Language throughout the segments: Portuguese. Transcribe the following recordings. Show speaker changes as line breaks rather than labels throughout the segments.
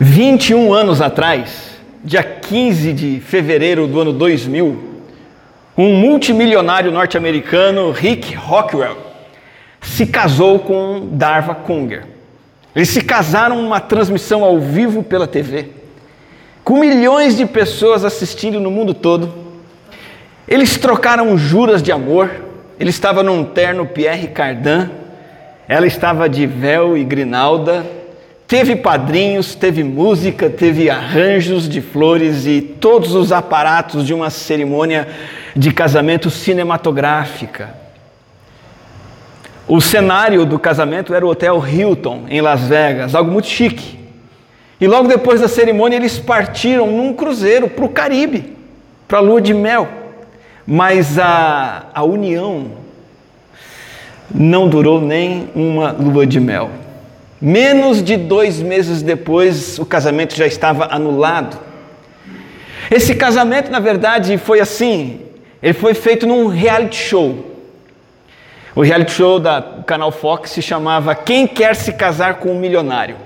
21 anos atrás, dia 15 de fevereiro do ano 2000, um multimilionário norte-americano, Rick Rockwell, se casou com Darva Conger. Eles se casaram numa transmissão ao vivo pela TV, com milhões de pessoas assistindo no mundo todo. Eles trocaram juras de amor. Ele estava num terno Pierre Cardin, ela estava de véu e grinalda, Teve padrinhos, teve música, teve arranjos de flores e todos os aparatos de uma cerimônia de casamento cinematográfica. O cenário do casamento era o Hotel Hilton, em Las Vegas, algo muito chique. E logo depois da cerimônia, eles partiram num cruzeiro para o Caribe, para a lua de mel. Mas a, a união não durou nem uma lua de mel. Menos de dois meses depois, o casamento já estava anulado. Esse casamento, na verdade, foi assim: ele foi feito num reality show. O reality show da canal Fox se chamava Quem Quer Se Casar com um Milionário.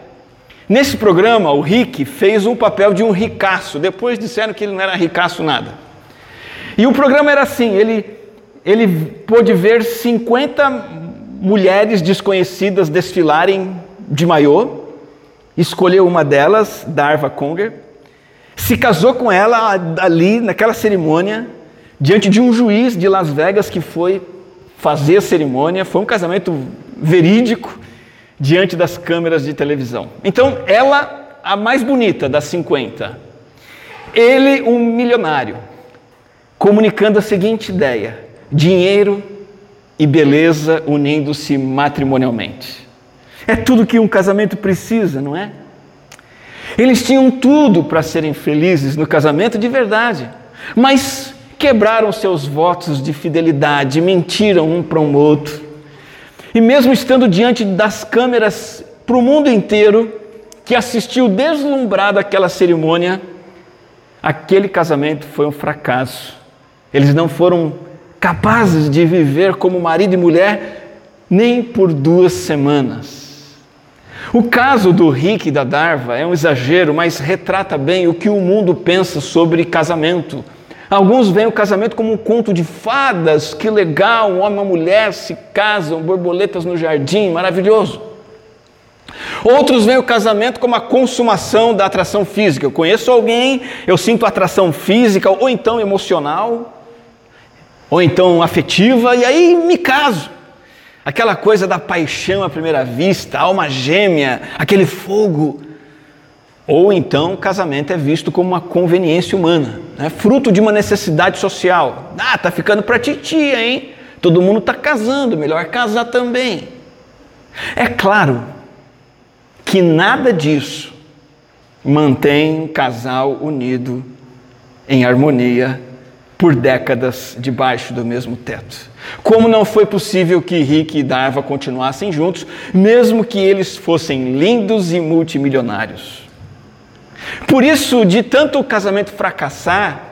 Nesse programa, o Rick fez um papel de um ricaço. Depois disseram que ele não era ricaço nada. E o programa era assim: ele, ele pôde ver 50 mulheres desconhecidas desfilarem de maiô, escolheu uma delas, Darva Conger, se casou com ela ali naquela cerimônia, diante de um juiz de Las Vegas que foi fazer a cerimônia. Foi um casamento verídico diante das câmeras de televisão. Então, ela, a mais bonita das 50, ele, um milionário, comunicando a seguinte ideia: dinheiro e beleza unindo-se matrimonialmente. É tudo que um casamento precisa, não é? Eles tinham tudo para serem felizes no casamento de verdade, mas quebraram seus votos de fidelidade, mentiram um para um outro. E mesmo estando diante das câmeras para o mundo inteiro, que assistiu deslumbrado aquela cerimônia, aquele casamento foi um fracasso. Eles não foram capazes de viver como marido e mulher nem por duas semanas. O caso do Rick e da Darva é um exagero, mas retrata bem o que o mundo pensa sobre casamento. Alguns veem o casamento como um conto de fadas, que legal, um homem e uma mulher se casam, borboletas no jardim, maravilhoso. Outros veem o casamento como a consumação da atração física. Eu conheço alguém, eu sinto atração física, ou então emocional, ou então afetiva, e aí me caso. Aquela coisa da paixão à primeira vista, alma gêmea, aquele fogo. Ou então o casamento é visto como uma conveniência humana, né? fruto de uma necessidade social. Ah, tá ficando para titia, hein? Todo mundo está casando, melhor casar também. É claro que nada disso mantém um casal unido em harmonia por décadas debaixo do mesmo teto. Como não foi possível que Rick e Darva continuassem juntos, mesmo que eles fossem lindos e multimilionários. Por isso, de tanto casamento fracassar,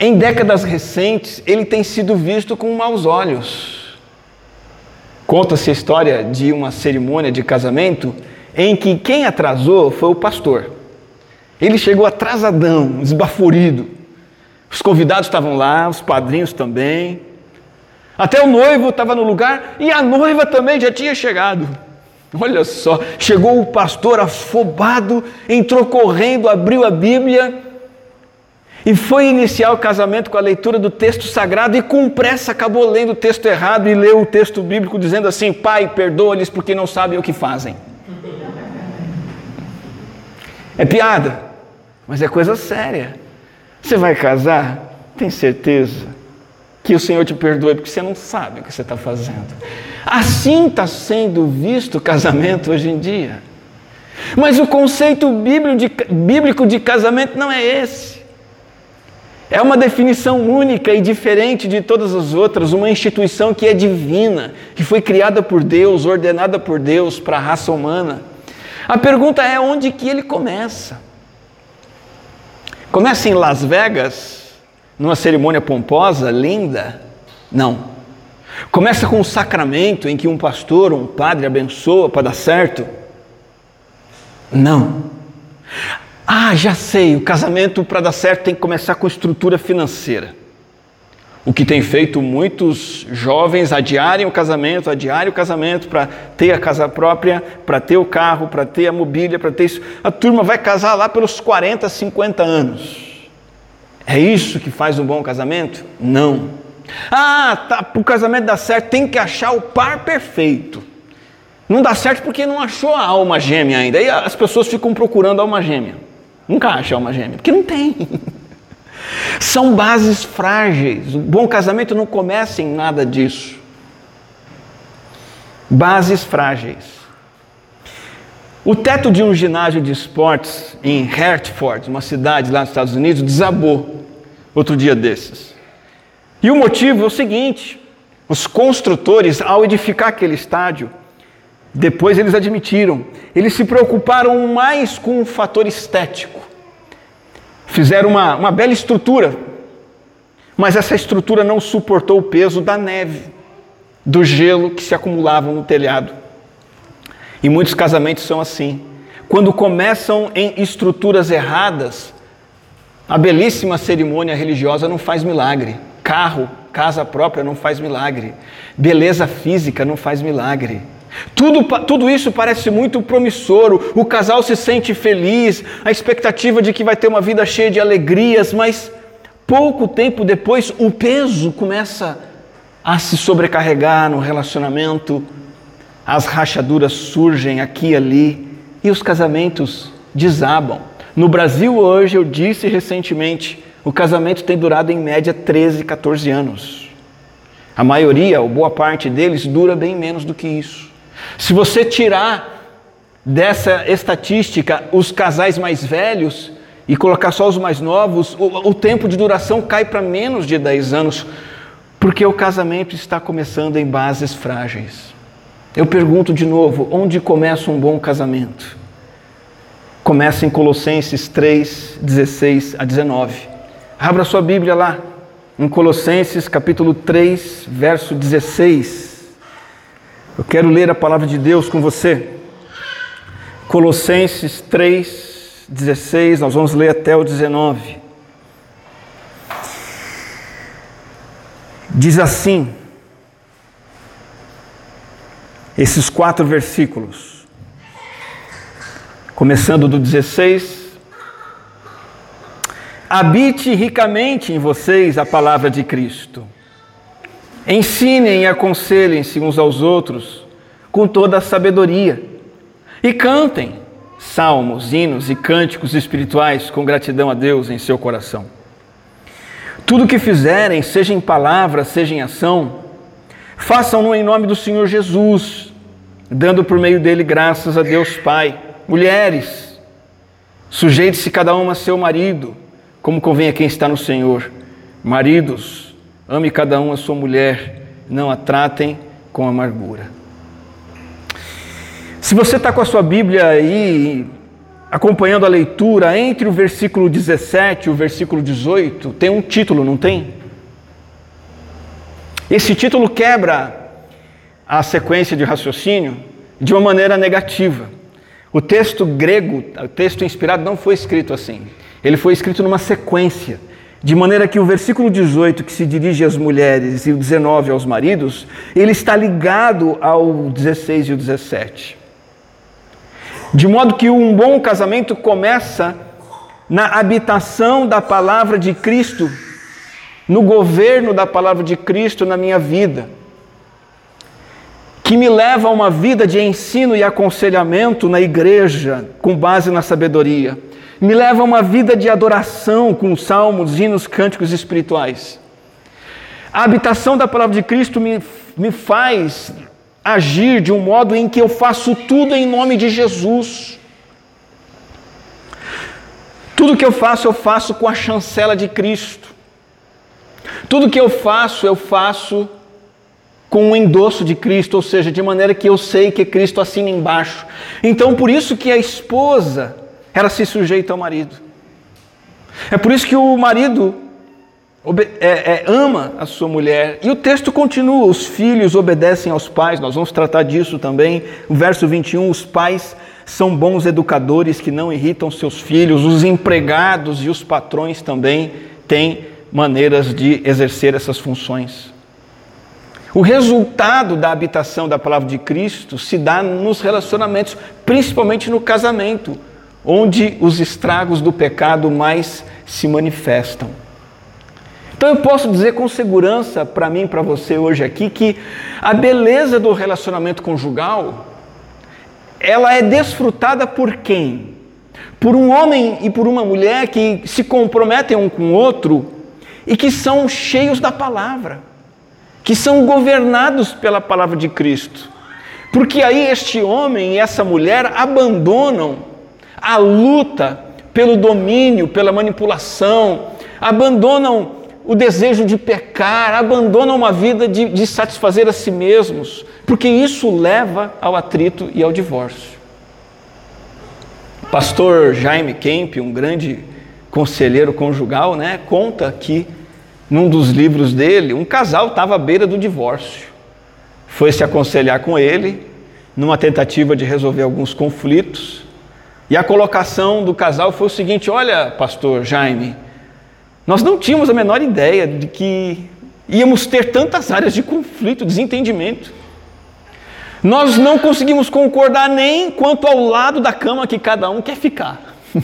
em décadas recentes, ele tem sido visto com maus olhos. Conta-se a história de uma cerimônia de casamento em que quem atrasou foi o pastor. Ele chegou atrasadão, esbaforido. Os convidados estavam lá, os padrinhos também. Até o noivo estava no lugar e a noiva também já tinha chegado. Olha só, chegou o pastor afobado, entrou correndo, abriu a Bíblia e foi iniciar o casamento com a leitura do texto sagrado e com pressa acabou lendo o texto errado e leu o texto bíblico dizendo assim: Pai, perdoa-lhes porque não sabem o que fazem. É piada, mas é coisa séria. Você vai casar? Tem certeza que o Senhor te perdoe porque você não sabe o que você está fazendo. Assim está sendo visto o casamento hoje em dia. Mas o conceito bíblico de casamento não é esse. É uma definição única e diferente de todas as outras, uma instituição que é divina, que foi criada por Deus, ordenada por Deus para a raça humana. A pergunta é onde que ele começa? Começa em Las Vegas, numa cerimônia pomposa, linda? Não. Começa com um sacramento em que um pastor ou um padre abençoa para dar certo? Não. Ah, já sei, o casamento para dar certo tem que começar com estrutura financeira. O que tem feito muitos jovens adiarem o casamento, adiarem o casamento para ter a casa própria, para ter o carro, para ter a mobília, para ter isso. A turma vai casar lá pelos 40, 50 anos. É isso que faz um bom casamento? Não. Ah, tá, para o casamento dar certo tem que achar o par perfeito. Não dá certo porque não achou a alma gêmea ainda. Aí as pessoas ficam procurando a alma gêmea. Nunca acham a alma gêmea, porque não tem. São bases frágeis. O bom casamento não começa em nada disso. Bases frágeis. O teto de um ginásio de esportes em Hertford, uma cidade lá nos Estados Unidos, desabou outro dia desses. E o motivo é o seguinte: os construtores, ao edificar aquele estádio, depois eles admitiram, eles se preocuparam mais com o fator estético Fizeram uma, uma bela estrutura, mas essa estrutura não suportou o peso da neve, do gelo que se acumulava no telhado. E muitos casamentos são assim. Quando começam em estruturas erradas, a belíssima cerimônia religiosa não faz milagre. Carro, casa própria não faz milagre. Beleza física não faz milagre. Tudo, tudo isso parece muito promissor, o casal se sente feliz, a expectativa de que vai ter uma vida cheia de alegrias, mas pouco tempo depois o peso começa a se sobrecarregar no relacionamento, as rachaduras surgem aqui e ali e os casamentos desabam. No Brasil hoje, eu disse recentemente, o casamento tem durado em média 13, 14 anos. A maioria, ou boa parte deles, dura bem menos do que isso. Se você tirar dessa estatística os casais mais velhos e colocar só os mais novos, o, o tempo de duração cai para menos de 10 anos, porque o casamento está começando em bases frágeis. Eu pergunto de novo: onde começa um bom casamento? Começa em Colossenses 3, 16 a 19. Abra sua Bíblia lá, em Colossenses capítulo 3, verso 16. Eu quero ler a palavra de Deus com você. Colossenses 3, 16, nós vamos ler até o 19. Diz assim, esses quatro versículos, começando do 16: Habite ricamente em vocês a palavra de Cristo Ensinem e aconselhem-se uns aos outros com toda a sabedoria. E cantem salmos, hinos e cânticos espirituais com gratidão a Deus em seu coração. Tudo que fizerem, seja em palavra, seja em ação, façam-no em nome do Senhor Jesus, dando por meio dele graças a Deus Pai. Mulheres, sujeite-se cada uma a seu marido, como convém a quem está no Senhor. Maridos, Ame cada um a sua mulher, não a tratem com amargura. Se você está com a sua Bíblia aí, acompanhando a leitura, entre o versículo 17 e o versículo 18, tem um título, não tem? Esse título quebra a sequência de raciocínio de uma maneira negativa. O texto grego, o texto inspirado, não foi escrito assim. Ele foi escrito numa sequência. De maneira que o versículo 18, que se dirige às mulheres, e o 19 aos maridos, ele está ligado ao 16 e o 17. De modo que um bom casamento começa na habitação da palavra de Cristo, no governo da palavra de Cristo na minha vida, que me leva a uma vida de ensino e aconselhamento na igreja, com base na sabedoria me leva a uma vida de adoração com salmos, hinos, cânticos espirituais. A habitação da palavra de Cristo me, me faz agir de um modo em que eu faço tudo em nome de Jesus. Tudo que eu faço, eu faço com a chancela de Cristo. Tudo que eu faço, eu faço com o endosso de Cristo, ou seja, de maneira que eu sei que Cristo assina embaixo. Então, por isso que a esposa ela se sujeita ao marido. É por isso que o marido é, é, ama a sua mulher. E o texto continua: os filhos obedecem aos pais, nós vamos tratar disso também. O verso 21, os pais são bons educadores que não irritam seus filhos, os empregados e os patrões também têm maneiras de exercer essas funções. O resultado da habitação da palavra de Cristo se dá nos relacionamentos, principalmente no casamento, onde os estragos do pecado mais se manifestam. Então eu posso dizer com segurança para mim e para você hoje aqui que a beleza do relacionamento conjugal ela é desfrutada por quem? Por um homem e por uma mulher que se comprometem um com o outro e que são cheios da palavra que são governados pela palavra de Cristo. Porque aí este homem e essa mulher abandonam a luta pelo domínio, pela manipulação, abandonam o desejo de pecar, abandonam uma vida de, de satisfazer a si mesmos, porque isso leva ao atrito e ao divórcio. Pastor Jaime Kemp, um grande conselheiro conjugal, né, conta que num dos livros dele, um casal estava à beira do divórcio. Foi se aconselhar com ele, numa tentativa de resolver alguns conflitos. E a colocação do casal foi o seguinte: Olha, pastor Jaime, nós não tínhamos a menor ideia de que íamos ter tantas áreas de conflito, desentendimento. Nós não conseguimos concordar nem quanto ao lado da cama que cada um quer ficar.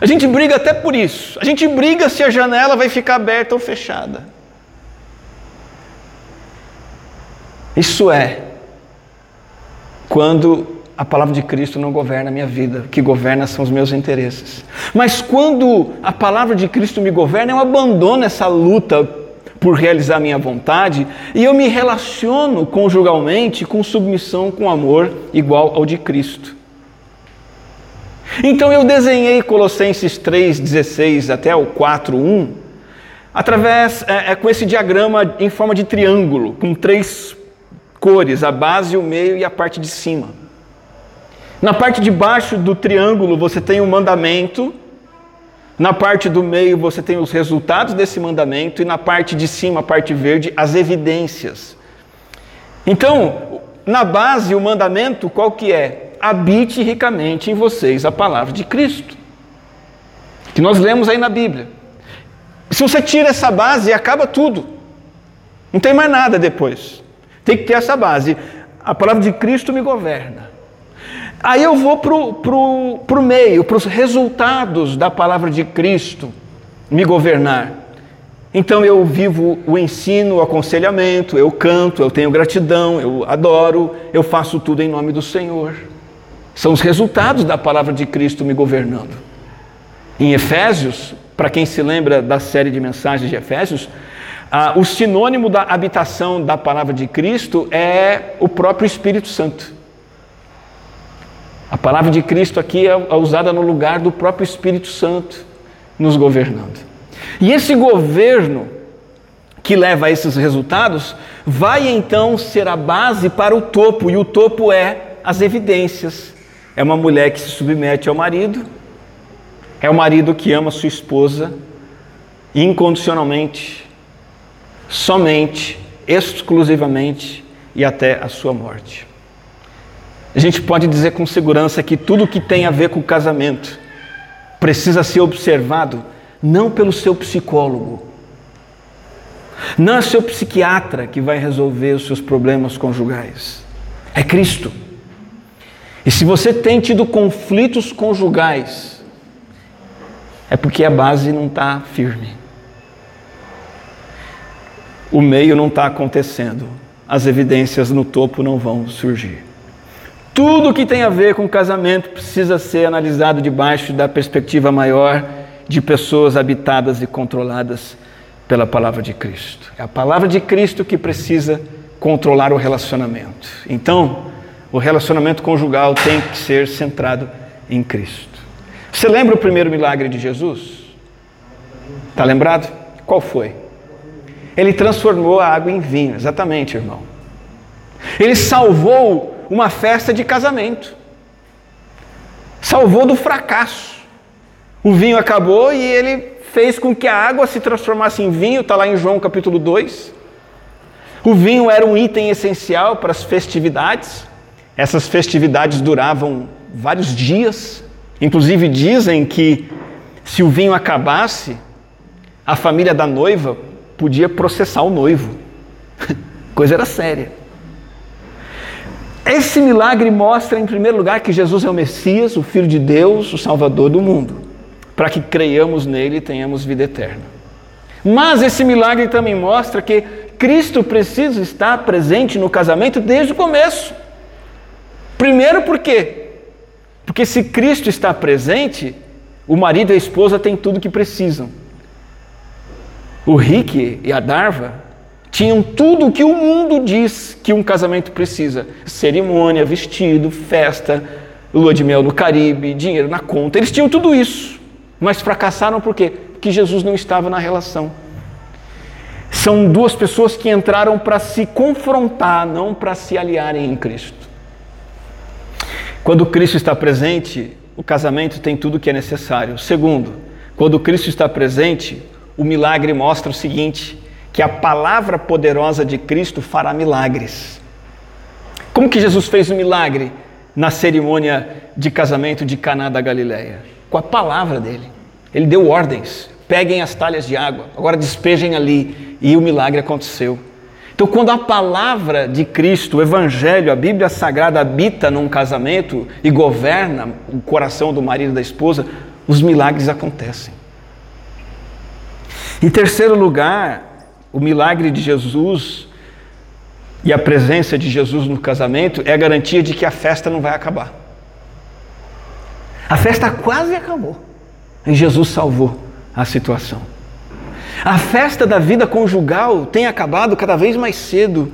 A gente briga até por isso. A gente briga se a janela vai ficar aberta ou fechada. Isso é quando a palavra de Cristo não governa a minha vida, o que governa são os meus interesses. Mas quando a palavra de Cristo me governa, eu abandono essa luta por realizar minha vontade e eu me relaciono conjugalmente com submissão, com amor igual ao de Cristo. Então eu desenhei Colossenses 3,16 até o 4,1 através é, é, com esse diagrama em forma de triângulo, com três cores, a base, o meio e a parte de cima. Na parte de baixo do triângulo você tem o um mandamento, na parte do meio você tem os resultados desse mandamento e na parte de cima, a parte verde, as evidências. Então, na base o mandamento qual que é? habite ricamente em vocês a palavra de Cristo, que nós lemos aí na Bíblia. Se você tira essa base, acaba tudo. Não tem mais nada depois. Tem que ter essa base. A palavra de Cristo me governa. Aí eu vou para o pro, pro meio, para os resultados da palavra de Cristo me governar. Então eu vivo o ensino, o aconselhamento, eu canto, eu tenho gratidão, eu adoro, eu faço tudo em nome do Senhor. São os resultados da palavra de Cristo me governando. Em Efésios, para quem se lembra da série de mensagens de Efésios, ah, o sinônimo da habitação da palavra de Cristo é o próprio Espírito Santo. A palavra de Cristo aqui é, é usada no lugar do próprio Espírito Santo nos governando. E esse governo que leva a esses resultados vai então ser a base para o topo, e o topo é as evidências, é uma mulher que se submete ao marido, é o marido que ama sua esposa incondicionalmente, somente, exclusivamente e até a sua morte. A gente pode dizer com segurança que tudo que tem a ver com o casamento precisa ser observado não pelo seu psicólogo, não é seu psiquiatra que vai resolver os seus problemas conjugais, é Cristo. E se você tem tido conflitos conjugais, é porque a base não está firme. O meio não está acontecendo. As evidências no topo não vão surgir. Tudo que tem a ver com casamento precisa ser analisado debaixo da perspectiva maior de pessoas habitadas e controladas pela palavra de Cristo. É a palavra de Cristo que precisa controlar o relacionamento. Então, o relacionamento conjugal tem que ser centrado em Cristo. Você lembra o primeiro milagre de Jesus? Está lembrado? Qual foi? Ele transformou a água em vinho, exatamente, irmão. Ele salvou uma festa de casamento. Salvou do fracasso. O vinho acabou e ele fez com que a água se transformasse em vinho, está lá em João capítulo 2. O vinho era um item essencial para as festividades. Essas festividades duravam vários dias. Inclusive dizem que se o vinho acabasse, a família da noiva podia processar o noivo. Coisa era séria. Esse milagre mostra, em primeiro lugar, que Jesus é o Messias, o Filho de Deus, o Salvador do mundo, para que creiamos nele e tenhamos vida eterna. Mas esse milagre também mostra que Cristo precisa estar presente no casamento desde o começo. Primeiro, por quê? Porque se Cristo está presente, o marido e a esposa têm tudo o que precisam. O Rick e a Darva tinham tudo o que o mundo diz que um casamento precisa: cerimônia, vestido, festa, lua de mel no Caribe, dinheiro na conta. Eles tinham tudo isso, mas fracassaram por quê? Porque Jesus não estava na relação. São duas pessoas que entraram para se confrontar, não para se aliarem em Cristo. Quando Cristo está presente, o casamento tem tudo o que é necessário. Segundo, quando Cristo está presente, o milagre mostra o seguinte: que a palavra poderosa de Cristo fará milagres. Como que Jesus fez o um milagre na cerimônia de casamento de Caná da Galileia? Com a palavra dele. Ele deu ordens: peguem as talhas de água, agora despejem ali, e o milagre aconteceu. Então, quando a palavra de Cristo, o Evangelho, a Bíblia Sagrada habita num casamento e governa o coração do marido e da esposa, os milagres acontecem. Em terceiro lugar, o milagre de Jesus e a presença de Jesus no casamento é a garantia de que a festa não vai acabar. A festa quase acabou e Jesus salvou a situação. A festa da vida conjugal tem acabado cada vez mais cedo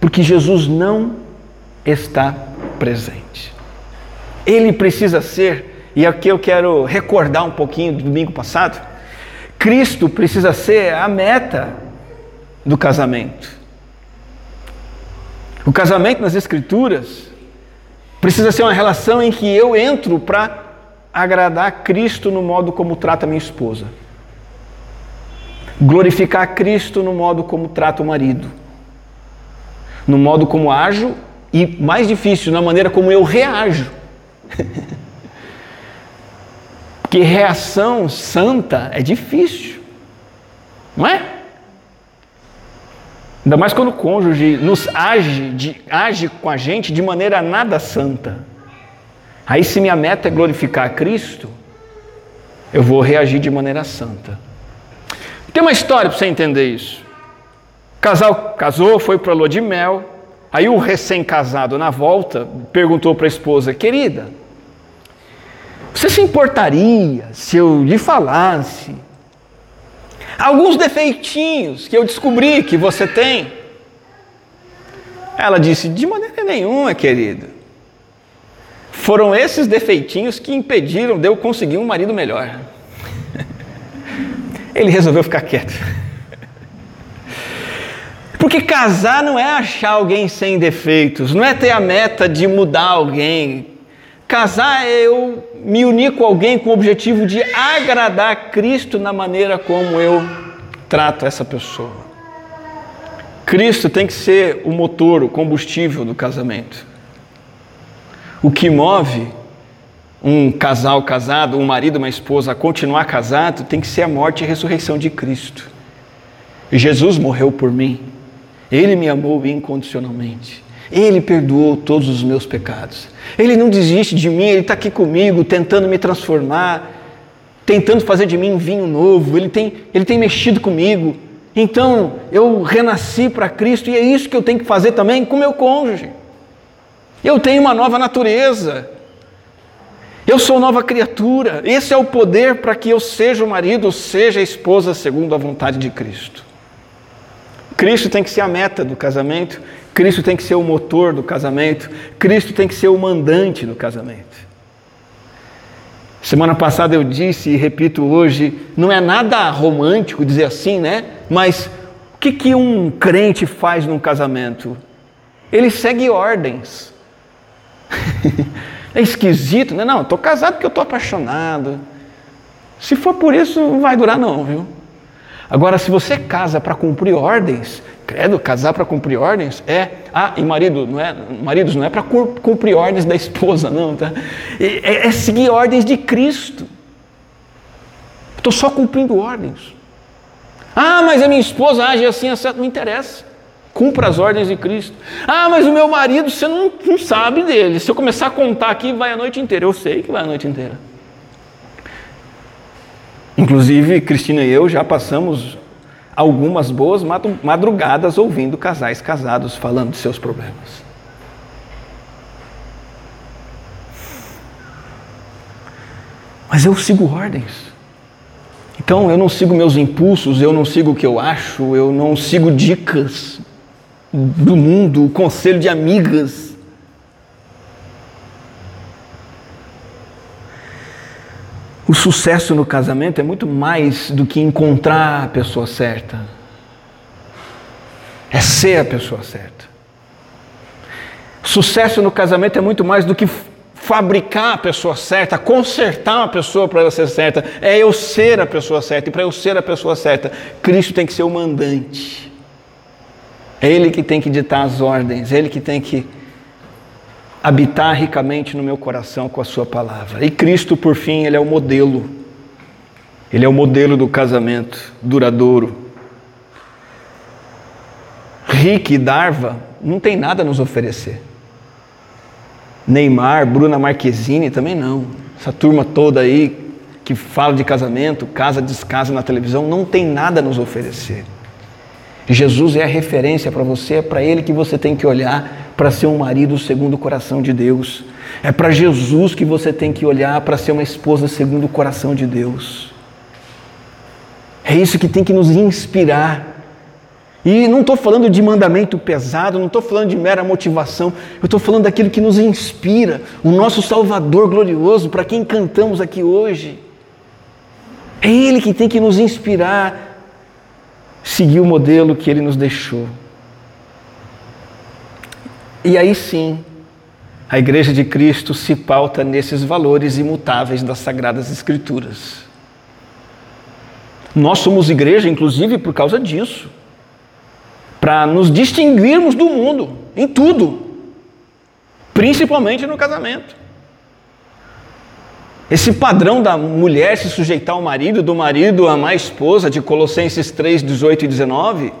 porque Jesus não está presente. Ele precisa ser, e aqui eu quero recordar um pouquinho do domingo passado. Cristo precisa ser a meta do casamento. O casamento nas Escrituras precisa ser uma relação em que eu entro para agradar Cristo no modo como trata minha esposa, glorificar Cristo no modo como trata o marido, no modo como ajo e, mais difícil, na maneira como eu reajo. Porque reação santa é difícil, não é? Ainda mais quando o cônjuge nos age, de, age com a gente de maneira nada santa. Aí, se minha meta é glorificar Cristo, eu vou reagir de maneira santa. Tem uma história para você entender isso. O casal casou, foi para a lua de mel. Aí o recém-casado, na volta, perguntou para a esposa: Querida, você se importaria se eu lhe falasse alguns defeitinhos que eu descobri que você tem. Ela disse: De maneira nenhuma, querido. Foram esses defeitinhos que impediram de eu conseguir um marido melhor. Ele resolveu ficar quieto. Porque casar não é achar alguém sem defeitos, não é ter a meta de mudar alguém, Casar é eu me unir com alguém com o objetivo de agradar Cristo na maneira como eu trato essa pessoa. Cristo tem que ser o motor, o combustível do casamento. O que move um casal casado, um marido uma esposa a continuar casado tem que ser a morte e a ressurreição de Cristo. Jesus morreu por mim. Ele me amou incondicionalmente. Ele perdoou todos os meus pecados. Ele não desiste de mim, Ele está aqui comigo, tentando me transformar, tentando fazer de mim um vinho novo. Ele tem, ele tem mexido comigo. Então eu renasci para Cristo e é isso que eu tenho que fazer também com meu cônjuge. Eu tenho uma nova natureza. Eu sou nova criatura. Esse é o poder para que eu seja o marido, seja a esposa segundo a vontade de Cristo. Cristo tem que ser a meta do casamento Cristo tem que ser o motor do casamento, Cristo tem que ser o mandante do casamento. Semana passada eu disse e repito hoje, não é nada romântico dizer assim, né? Mas o que, que um crente faz num casamento? Ele segue ordens. é esquisito, né? Não, estou casado porque eu estou apaixonado. Se for por isso, não vai durar não, viu? Agora, se você casa para cumprir ordens, credo, casar para cumprir ordens é. Ah, e marido, não é, maridos não é para cumprir ordens da esposa, não, tá? É, é seguir ordens de Cristo. Estou só cumprindo ordens. Ah, mas a minha esposa age assim, assim, não interessa. Cumpra as ordens de Cristo. Ah, mas o meu marido, você não, não sabe dele. Se eu começar a contar aqui, vai a noite inteira. Eu sei que vai a noite inteira. Inclusive, Cristina e eu já passamos algumas boas madrugadas ouvindo casais casados falando de seus problemas. Mas eu sigo ordens. Então eu não sigo meus impulsos, eu não sigo o que eu acho, eu não sigo dicas do mundo, conselho de amigas. O sucesso no casamento é muito mais do que encontrar a pessoa certa. É ser a pessoa certa. Sucesso no casamento é muito mais do que fabricar a pessoa certa, consertar uma pessoa para ela ser certa. É eu ser a pessoa certa. E para eu ser a pessoa certa, Cristo tem que ser o mandante. É Ele que tem que ditar as ordens, é Ele que tem que habitar ricamente no meu coração com a Sua palavra. E Cristo, por fim, Ele é o modelo. Ele é o modelo do casamento duradouro. Rick e Darva não tem nada a nos oferecer. Neymar, Bruna Marquezine também não. Essa turma toda aí que fala de casamento, casa, descasa na televisão, não tem nada a nos oferecer. Jesus é a referência para você, é para Ele que você tem que olhar para ser um marido segundo o coração de Deus. É para Jesus que você tem que olhar para ser uma esposa segundo o coração de Deus. É isso que tem que nos inspirar. E não estou falando de mandamento pesado, não estou falando de mera motivação, eu estou falando daquilo que nos inspira, o nosso Salvador glorioso, para quem cantamos aqui hoje. É Ele que tem que nos inspirar seguir o modelo que ele nos deixou. E aí sim, a Igreja de Cristo se pauta nesses valores imutáveis das Sagradas Escrituras. Nós somos igreja, inclusive, por causa disso para nos distinguirmos do mundo em tudo, principalmente no casamento. Esse padrão da mulher se sujeitar ao marido, do marido amar a esposa, de Colossenses 3, 18 e 19,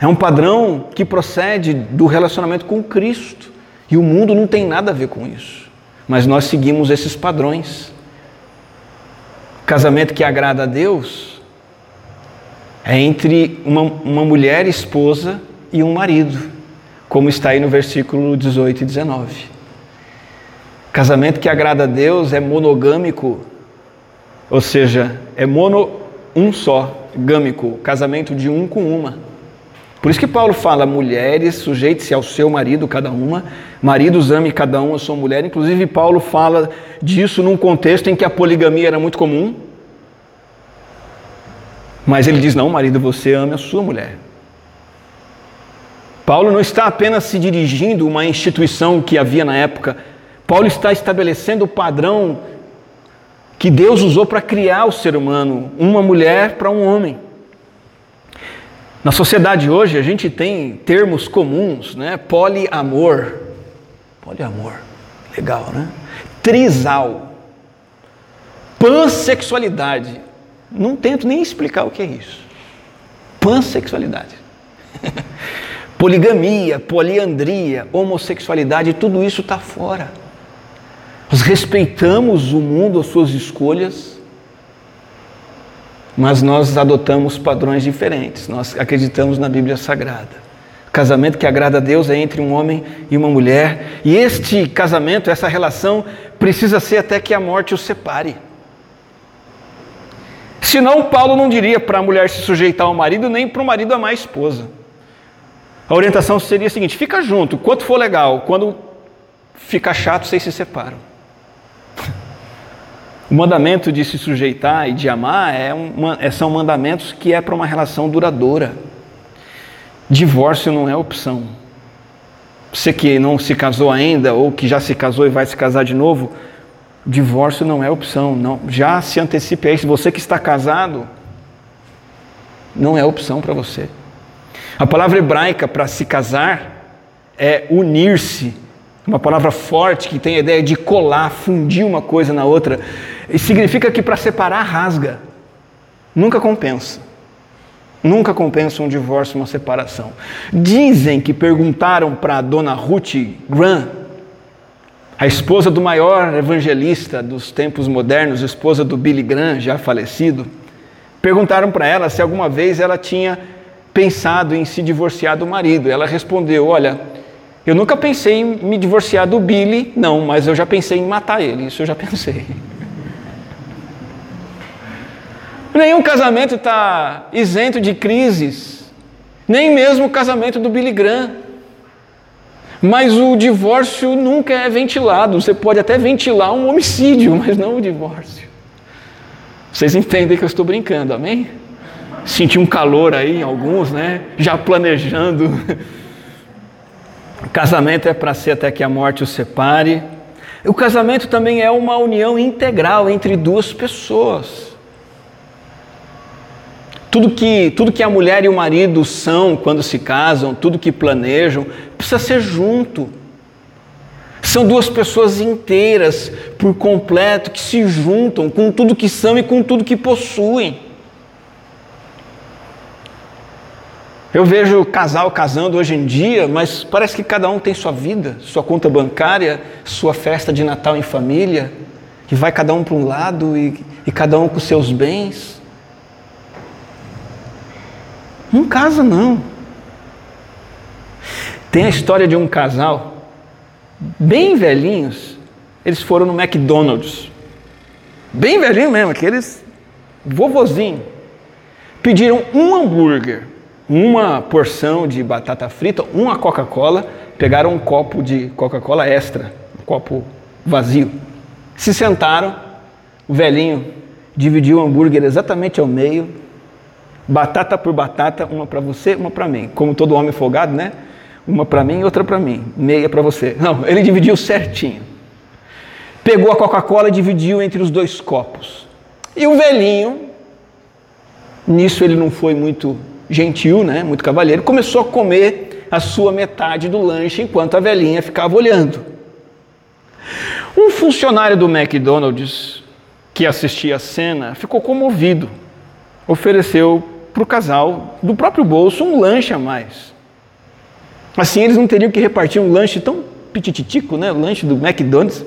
é um padrão que procede do relacionamento com Cristo. E o mundo não tem nada a ver com isso. Mas nós seguimos esses padrões. Casamento que agrada a Deus é entre uma, uma mulher esposa e um marido, como está aí no versículo 18 e 19. Casamento que agrada a Deus é monogâmico, ou seja, é mono um só, gâmico, casamento de um com uma. Por isso que Paulo fala: mulheres, sujeite-se ao seu marido, cada uma, maridos ame cada um a sua mulher. Inclusive, Paulo fala disso num contexto em que a poligamia era muito comum. Mas ele diz: não, marido, você ame a sua mulher. Paulo não está apenas se dirigindo a uma instituição que havia na época Paulo está estabelecendo o padrão que Deus usou para criar o ser humano, uma mulher para um homem. Na sociedade hoje a gente tem termos comuns, né? Poliamor. Poliamor. Legal, né? Trisal. Pansexualidade. Não tento nem explicar o que é isso. Pansexualidade. Poligamia, poliandria, homossexualidade, tudo isso está fora. Nós respeitamos o mundo, as suas escolhas, mas nós adotamos padrões diferentes. Nós acreditamos na Bíblia Sagrada. O casamento que agrada a Deus é entre um homem e uma mulher, e este casamento, essa relação, precisa ser até que a morte os separe. Senão, Paulo não diria para a mulher se sujeitar ao marido, nem para o marido amar a esposa. A orientação seria a seguinte: fica junto, quanto for legal, quando fica chato, vocês se separam. O mandamento de se sujeitar e de amar é uma, é, são mandamentos que é para uma relação duradoura. Divórcio não é opção. Você que não se casou ainda ou que já se casou e vai se casar de novo, divórcio não é opção. Não, já se antecipe a isso. Você que está casado, Não é opção para você. A palavra hebraica para se casar é unir-se. Uma palavra forte que tem a ideia de colar, fundir uma coisa na outra. E significa que para separar rasga. Nunca compensa. Nunca compensa um divórcio, uma separação. Dizem que perguntaram para a dona Ruth Graham, a esposa do maior evangelista dos tempos modernos, esposa do Billy Graham, já falecido, perguntaram para ela se alguma vez ela tinha pensado em se divorciar do marido. Ela respondeu: Olha, eu nunca pensei em me divorciar do Billy, não, mas eu já pensei em matar ele, isso eu já pensei. Nenhum casamento está isento de crises, nem mesmo o casamento do Billy Graham. Mas o divórcio nunca é ventilado. Você pode até ventilar um homicídio, mas não o divórcio. Vocês entendem que eu estou brincando, amém? Senti um calor aí em alguns, né? Já planejando. O casamento é para ser até que a morte o separe. O casamento também é uma união integral entre duas pessoas. Tudo que, tudo que a mulher e o marido são quando se casam, tudo que planejam, precisa ser junto. São duas pessoas inteiras, por completo, que se juntam com tudo que são e com tudo que possuem. Eu vejo casal casando hoje em dia, mas parece que cada um tem sua vida, sua conta bancária, sua festa de Natal em família, que vai cada um para um lado e, e cada um com seus bens. Não casa, não. Tem a história de um casal, bem velhinhos, eles foram no McDonald's. Bem velhinho mesmo, aqueles vovozinho. Pediram um hambúrguer, uma porção de batata frita, uma Coca-Cola, pegaram um copo de Coca-Cola extra, um copo vazio. Se sentaram, o velhinho dividiu o hambúrguer exatamente ao meio, Batata por batata, uma para você, uma para mim. Como todo homem folgado, né? Uma para mim e outra para mim. Meia para você. Não, ele dividiu certinho. Pegou a Coca-Cola e dividiu entre os dois copos. E o velhinho, nisso ele não foi muito gentil, né? Muito cavalheiro, começou a comer a sua metade do lanche enquanto a velhinha ficava olhando. Um funcionário do McDonald's que assistia a cena ficou comovido. Ofereceu para o casal, do próprio bolso, um lanche a mais. Assim eles não teriam que repartir um lanche tão pitititico, né? O lanche do McDonald's.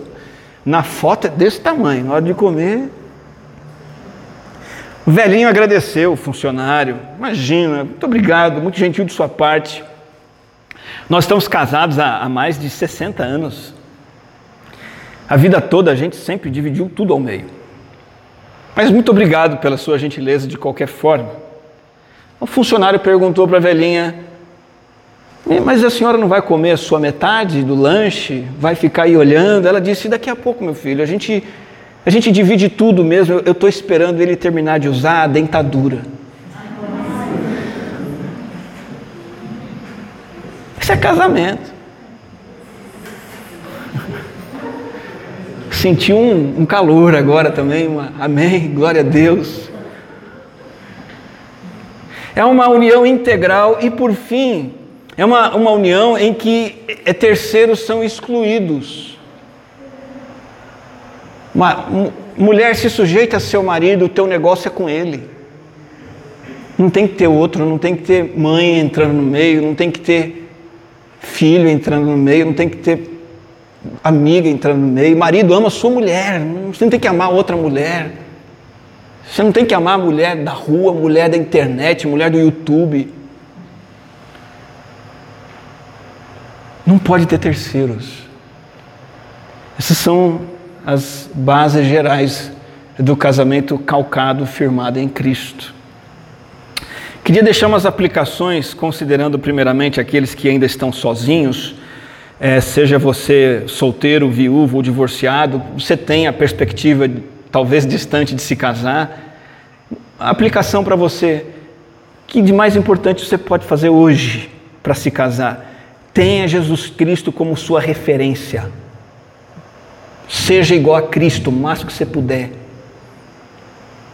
Na foto é desse tamanho, na hora de comer. O velhinho agradeceu o funcionário. Imagina, muito obrigado, muito gentil de sua parte. Nós estamos casados há, há mais de 60 anos. A vida toda a gente sempre dividiu tudo ao meio. Mas muito obrigado pela sua gentileza de qualquer forma. O funcionário perguntou para a velhinha: Mas a senhora não vai comer a sua metade do lanche? Vai ficar aí olhando? Ela disse: Daqui a pouco, meu filho, a gente, a gente divide tudo mesmo. Eu estou esperando ele terminar de usar a dentadura. Isso é casamento. Senti um, um calor agora também, uma, amém, glória a Deus. É uma união integral e, por fim, é uma, uma união em que é, terceiros são excluídos. Uma mulher se sujeita a seu marido, o teu negócio é com ele. Não tem que ter outro, não tem que ter mãe entrando no meio, não tem que ter filho entrando no meio, não tem que ter amiga entrando no meio. Marido ama sua mulher, você não tem que amar outra mulher. Você não tem que amar a mulher da rua, mulher da internet, mulher do YouTube. Não pode ter terceiros. Essas são as bases gerais do casamento calcado, firmado em Cristo. Queria deixar umas aplicações, considerando primeiramente aqueles que ainda estão sozinhos, é, seja você solteiro, viúvo ou divorciado, você tem a perspectiva talvez distante de se casar, a aplicação para você, que de mais importante você pode fazer hoje para se casar? Tenha Jesus Cristo como sua referência. Seja igual a Cristo o máximo que você puder.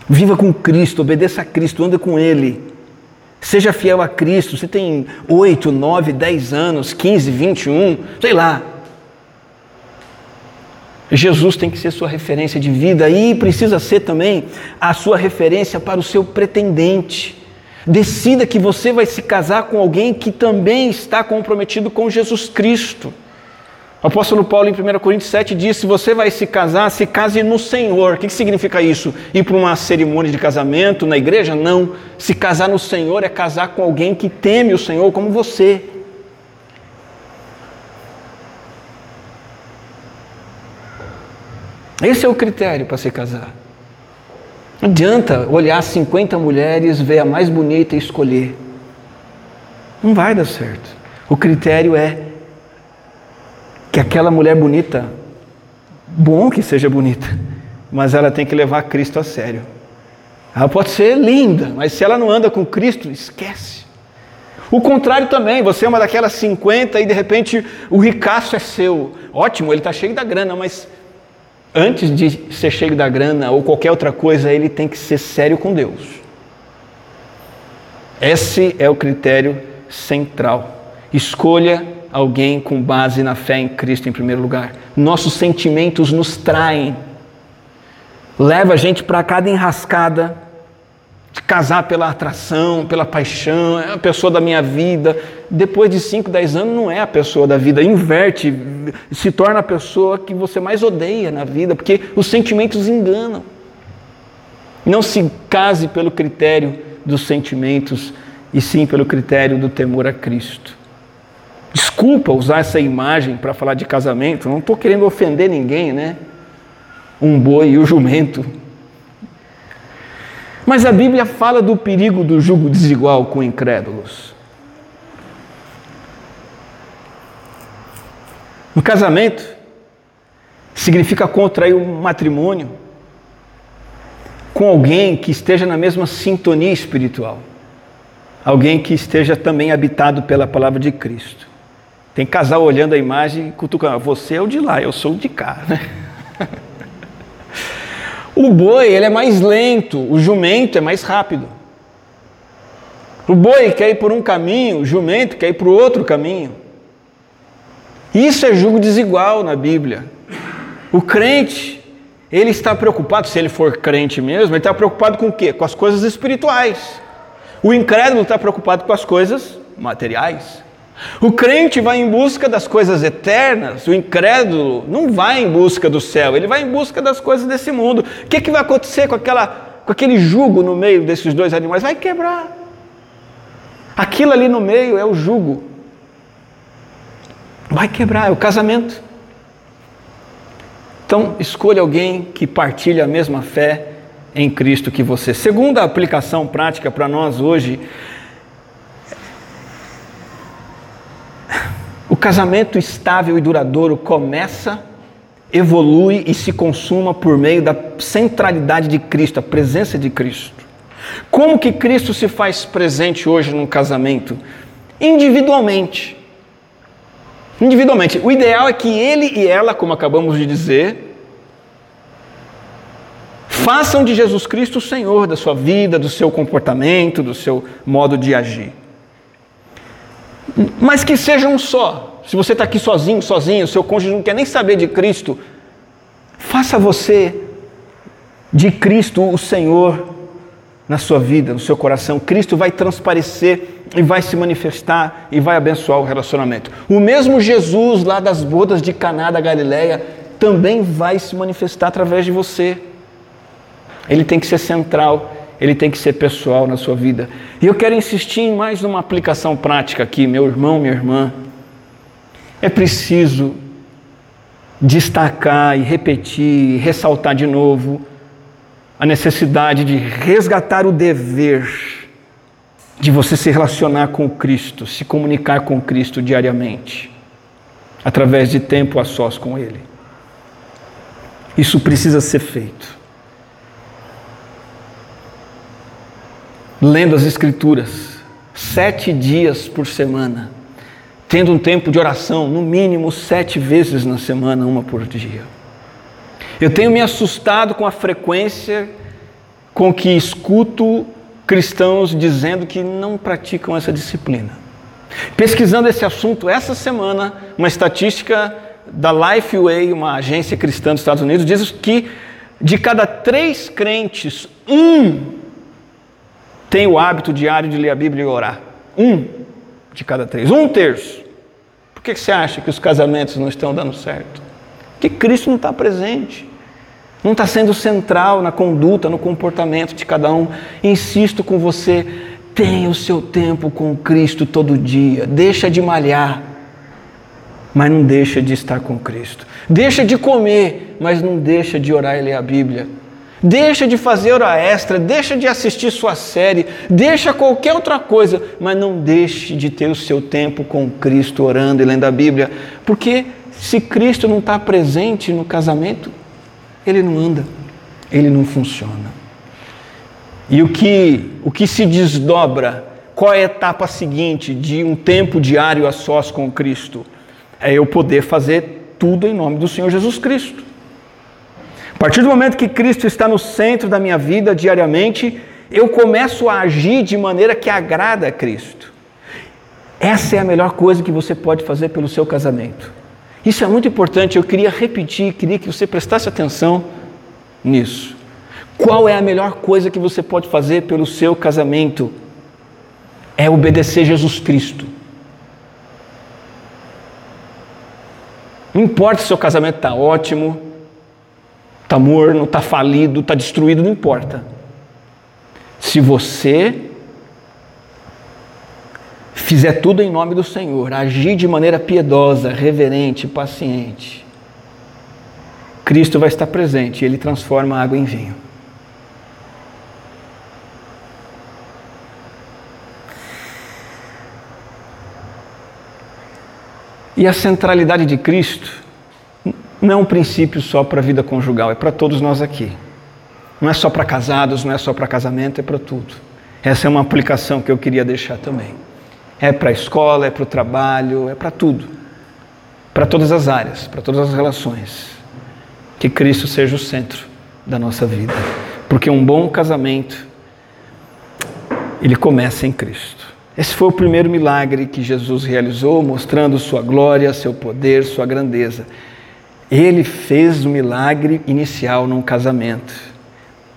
Viva com Cristo, obedeça a Cristo, anda com Ele. Seja fiel a Cristo. Você tem 8, 9, 10 anos, 15, 21, sei lá. Jesus tem que ser sua referência de vida e precisa ser também a sua referência para o seu pretendente. Decida que você vai se casar com alguém que também está comprometido com Jesus Cristo. O apóstolo Paulo, em 1 Coríntios 7, diz: se você vai se casar, se case no Senhor. O que significa isso? Ir para uma cerimônia de casamento na igreja? Não. Se casar no Senhor é casar com alguém que teme o Senhor como você. Esse é o critério para se casar. Não adianta olhar 50 mulheres, ver a mais bonita e escolher. Não vai dar certo. O critério é que aquela mulher bonita, bom que seja bonita, mas ela tem que levar Cristo a sério. Ela pode ser linda, mas se ela não anda com Cristo, esquece. O contrário também, você é uma daquelas 50 e de repente o ricaço é seu. Ótimo, ele está cheio da grana, mas antes de ser cheio da grana ou qualquer outra coisa, ele tem que ser sério com Deus. Esse é o critério central. Escolha alguém com base na fé em Cristo em primeiro lugar. Nossos sentimentos nos traem, leva a gente para cada enrascada casar pela atração, pela paixão, é a pessoa da minha vida. Depois de 5, 10 anos não é a pessoa da vida, inverte, se torna a pessoa que você mais odeia na vida, porque os sentimentos enganam. Não se case pelo critério dos sentimentos, e sim pelo critério do temor a Cristo. Desculpa usar essa imagem para falar de casamento, não estou querendo ofender ninguém, né? Um boi e o jumento. Mas a Bíblia fala do perigo do jugo desigual com incrédulos. No casamento, significa contrair um matrimônio com alguém que esteja na mesma sintonia espiritual, alguém que esteja também habitado pela palavra de Cristo. Tem casal olhando a imagem e cutucando. Você é o de lá, eu sou o de cá. Né? o boi ele é mais lento, o jumento é mais rápido. O boi quer ir por um caminho, o jumento quer ir por outro caminho. Isso é julgo desigual na Bíblia. O crente, ele está preocupado, se ele for crente mesmo, ele está preocupado com o quê? Com as coisas espirituais. O incrédulo está preocupado com as coisas materiais. O crente vai em busca das coisas eternas, o incrédulo não vai em busca do céu, ele vai em busca das coisas desse mundo. O que, que vai acontecer com, aquela, com aquele jugo no meio desses dois animais? Vai quebrar. Aquilo ali no meio é o jugo. Vai quebrar, é o casamento. Então, escolha alguém que partilha a mesma fé em Cristo que você. Segunda aplicação prática para nós hoje O casamento estável e duradouro começa, evolui e se consuma por meio da centralidade de Cristo, a presença de Cristo. Como que Cristo se faz presente hoje no casamento? Individualmente. Individualmente. O ideal é que ele e ela, como acabamos de dizer, façam de Jesus Cristo o Senhor da sua vida, do seu comportamento, do seu modo de agir mas que sejam só. Se você está aqui sozinho, sozinho, seu cônjuge não quer nem saber de Cristo, faça você de Cristo o Senhor na sua vida, no seu coração. Cristo vai transparecer e vai se manifestar e vai abençoar o relacionamento. O mesmo Jesus lá das bodas de Caná da Galileia também vai se manifestar através de você. Ele tem que ser central ele tem que ser pessoal na sua vida. E eu quero insistir em mais uma aplicação prática aqui, meu irmão, minha irmã. É preciso destacar e repetir, ressaltar de novo a necessidade de resgatar o dever de você se relacionar com Cristo, se comunicar com Cristo diariamente, através de tempo a sós com Ele. Isso precisa ser feito. Lendo as Escrituras, sete dias por semana, tendo um tempo de oração, no mínimo sete vezes na semana, uma por dia. Eu tenho me assustado com a frequência com que escuto cristãos dizendo que não praticam essa disciplina. Pesquisando esse assunto essa semana, uma estatística da Lifeway, uma agência cristã dos Estados Unidos, diz que de cada três crentes, um tem o hábito diário de ler a Bíblia e orar. Um de cada três, um terço. Por que você acha que os casamentos não estão dando certo? Porque Cristo não está presente não está sendo central na conduta, no comportamento de cada um. Insisto com você, tenha o seu tempo com Cristo todo dia. Deixa de malhar, mas não deixa de estar com Cristo. Deixa de comer, mas não deixa de orar e ler a Bíblia. Deixa de fazer hora extra, deixa de assistir sua série, deixa qualquer outra coisa, mas não deixe de ter o seu tempo com Cristo orando e lendo a Bíblia, porque se Cristo não está presente no casamento, ele não anda, ele não funciona. E o que, o que se desdobra, qual é a etapa seguinte de um tempo diário a sós com Cristo? É eu poder fazer tudo em nome do Senhor Jesus Cristo. A partir do momento que Cristo está no centro da minha vida diariamente, eu começo a agir de maneira que agrada a Cristo. Essa é a melhor coisa que você pode fazer pelo seu casamento. Isso é muito importante, eu queria repetir, queria que você prestasse atenção nisso. Qual é a melhor coisa que você pode fazer pelo seu casamento? É obedecer Jesus Cristo. Não importa se seu casamento está ótimo, está morno, está falido, está destruído, não importa. Se você fizer tudo em nome do Senhor, agir de maneira piedosa, reverente, paciente, Cristo vai estar presente e ele transforma a água em vinho. E a centralidade de Cristo não é um princípio só para a vida conjugal, é para todos nós aqui. Não é só para casados, não é só para casamento, é para tudo. Essa é uma aplicação que eu queria deixar também. É para a escola, é para o trabalho, é para tudo. Para todas as áreas, para todas as relações. Que Cristo seja o centro da nossa vida. Porque um bom casamento, ele começa em Cristo. Esse foi o primeiro milagre que Jesus realizou, mostrando sua glória, seu poder, sua grandeza. Ele fez o milagre inicial num casamento,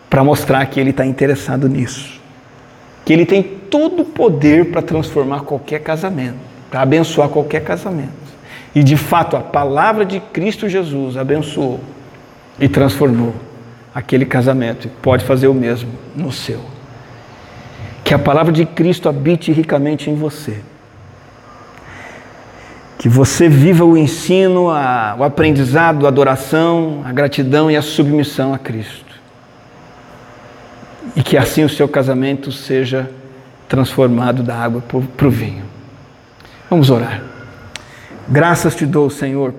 para mostrar que ele está interessado nisso que ele tem todo o poder para transformar qualquer casamento, para abençoar qualquer casamento. E de fato, a palavra de Cristo Jesus abençoou e transformou aquele casamento. E pode fazer o mesmo no seu. Que a palavra de Cristo habite ricamente em você. Que você viva o ensino, a, o aprendizado, a adoração, a gratidão e a submissão a Cristo e que assim o seu casamento seja transformado da água para o vinho. Vamos orar. Graças te dou, Senhor,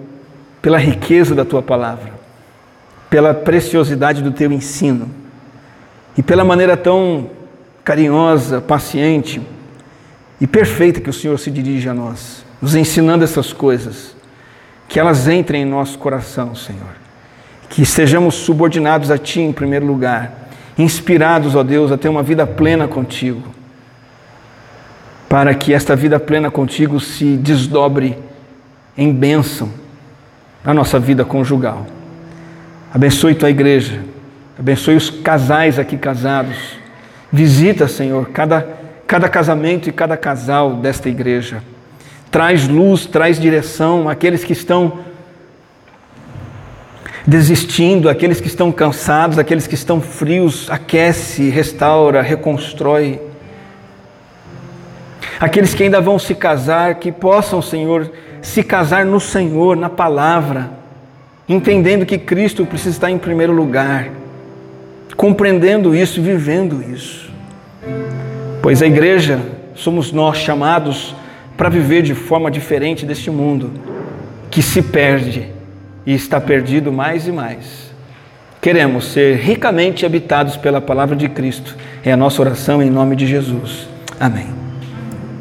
pela riqueza da tua palavra, pela preciosidade do teu ensino e pela maneira tão carinhosa, paciente e perfeita que o Senhor se dirige a nós, nos ensinando essas coisas, que elas entrem em nosso coração, Senhor, que estejamos subordinados a Ti em primeiro lugar. Inspirados, ó Deus, a ter uma vida plena contigo, para que esta vida plena contigo se desdobre em bênção na nossa vida conjugal. Abençoe tua igreja, abençoe os casais aqui casados. Visita, Senhor, cada, cada casamento e cada casal desta igreja. Traz luz, traz direção àqueles que estão desistindo, aqueles que estão cansados, aqueles que estão frios, aquece, restaura, reconstrói. Aqueles que ainda vão se casar, que possam, Senhor, se casar no Senhor, na palavra, entendendo que Cristo precisa estar em primeiro lugar, compreendendo isso, vivendo isso. Pois a igreja somos nós chamados para viver de forma diferente deste mundo que se perde e está perdido mais e mais. Queremos ser ricamente habitados pela palavra de Cristo. É a nossa oração em nome de Jesus. Amém.